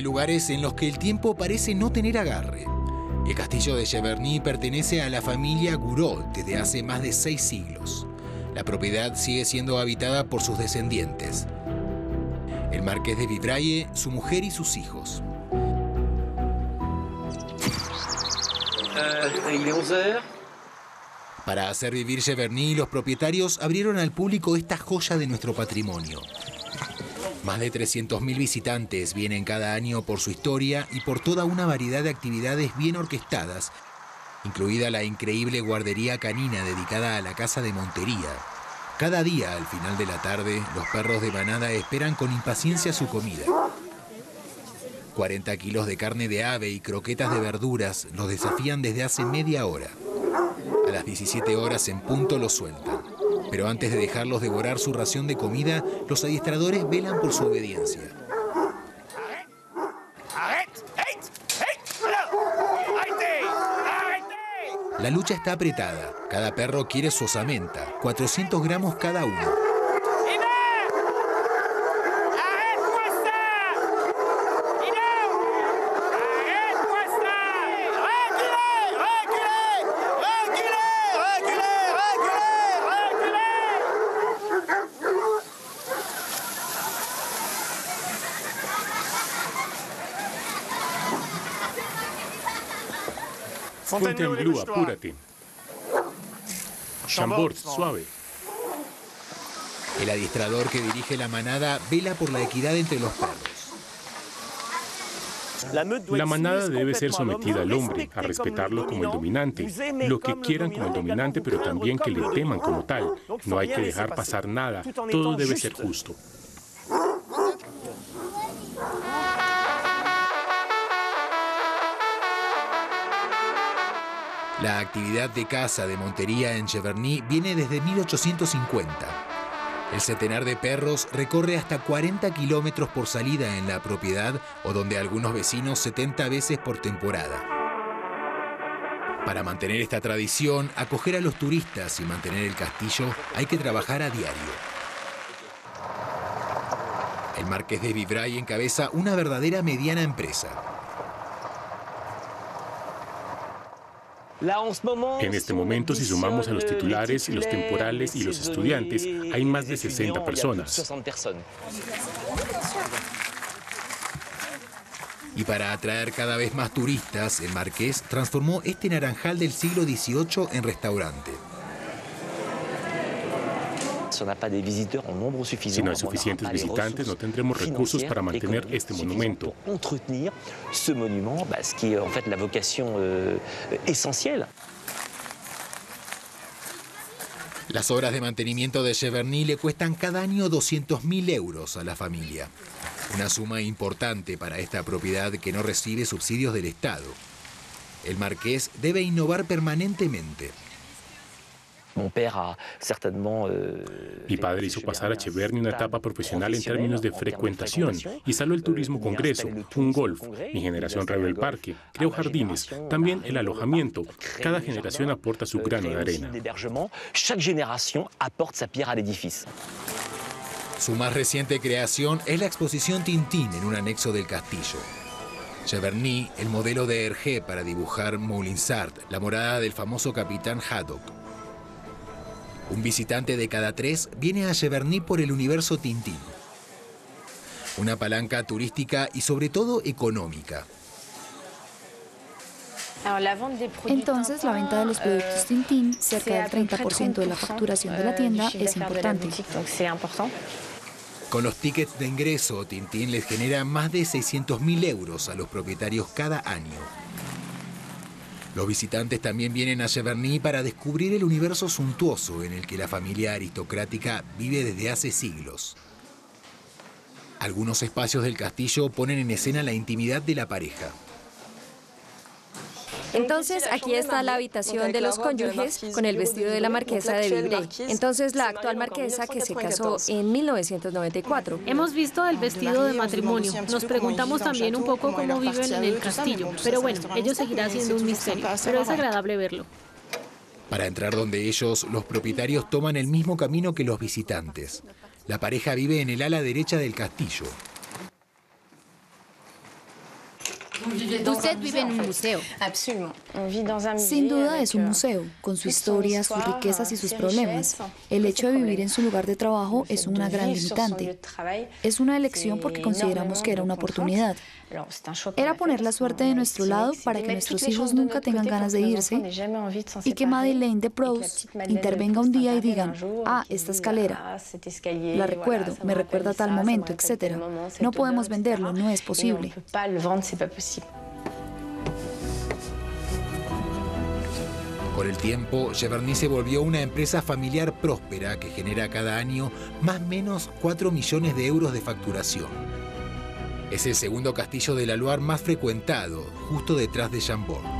hay lugares en los que el tiempo parece no tener agarre. El castillo de Cheverny pertenece a la familia Gouraud desde hace más de seis siglos. La propiedad sigue siendo habitada por sus descendientes. El marqués de Vibraye, su mujer y sus hijos. Para hacer vivir Cheverny, los propietarios abrieron al público esta joya de nuestro patrimonio. Más de 300.000 visitantes vienen cada año por su historia y por toda una variedad de actividades bien orquestadas, incluida la increíble guardería canina dedicada a la casa de Montería. Cada día, al final de la tarde, los perros de manada esperan con impaciencia su comida. 40 kilos de carne de ave y croquetas de verduras los desafían desde hace media hora. A las 17 horas en punto los sueltan. Pero antes de dejarlos devorar su ración de comida, los adiestradores velan por su obediencia. La lucha está apretada. Cada perro quiere su osamenta, 400 gramos cada uno. Fontainebleau, apúrate. Chambord, suave. El adiestrador que dirige la manada vela por la equidad entre los perros. La manada debe ser sometida al hombre, a respetarlo como el dominante, lo que quieran como el dominante, pero también que le teman como tal. No hay que dejar pasar nada, todo debe ser justo. La actividad de caza de montería en Cheverny viene desde 1850. El centenar de perros recorre hasta 40 kilómetros por salida en la propiedad o donde algunos vecinos 70 veces por temporada. Para mantener esta tradición, acoger a los turistas y mantener el castillo hay que trabajar a diario. El marqués de Vibray encabeza una verdadera mediana empresa. En este momento, si sumamos a los titulares, los temporales y los estudiantes, hay más de 60 personas. Y para atraer cada vez más turistas, el marqués transformó este naranjal del siglo XVIII en restaurante. Si no hay suficientes visitantes, no tendremos recursos para mantener este monumento. Las obras de mantenimiento de Cheverny le cuestan cada año 200.000 euros a la familia. Una suma importante para esta propiedad que no recibe subsidios del Estado. El marqués debe innovar permanentemente. Euh, Mi padre hizo pasar a Cheverny una etapa profesional en términos de frecuentación. Instaló el turismo congreso, un golf. Mi generación revió el parque, creó jardines, también el alojamiento. Cada generación aporta su grano de arena. Su más reciente creación es la exposición Tintín en un anexo del castillo. Cheverny, el modelo de Hergé para dibujar Moulinsart, la morada del famoso capitán Haddock. Un visitante de cada tres viene a Cheverny por el universo Tintín. Una palanca turística y sobre todo económica. Entonces, la venta de los productos Tintín, cerca del 30% de la facturación de la tienda, es importante. Con los tickets de ingreso, Tintín les genera más de 600.000 euros a los propietarios cada año. Los visitantes también vienen a Cheverny para descubrir el universo suntuoso en el que la familia aristocrática vive desde hace siglos. Algunos espacios del castillo ponen en escena la intimidad de la pareja. Entonces, aquí está la habitación de los cónyuges con el vestido de la marquesa de Vibrey. Entonces, la actual marquesa que se casó en 1994. Hemos visto el vestido de matrimonio. Nos preguntamos también un poco cómo viven en el castillo. Pero bueno, ello seguirá siendo un misterio. Pero es agradable verlo. Para entrar donde ellos, los propietarios toman el mismo camino que los visitantes. La pareja vive en el ala derecha del castillo. Usted vive en un museo. Sin duda es un museo, con su historia, sus riquezas y sus problemas. El hecho de vivir en su lugar de trabajo es una gran limitante. Es una elección porque consideramos que era una oportunidad. Era poner la suerte de nuestro lado para que nuestros hijos nunca tengan ganas de irse y que Madeleine de Proust intervenga un día y digan, ah, esta escalera, la recuerdo, me recuerda a tal momento, etc. No podemos venderlo, no es posible. Con el tiempo, Cheverny se volvió una empresa familiar próspera que genera cada año más o menos 4 millones de euros de facturación. Es el segundo castillo de la Loire más frecuentado, justo detrás de Chambord.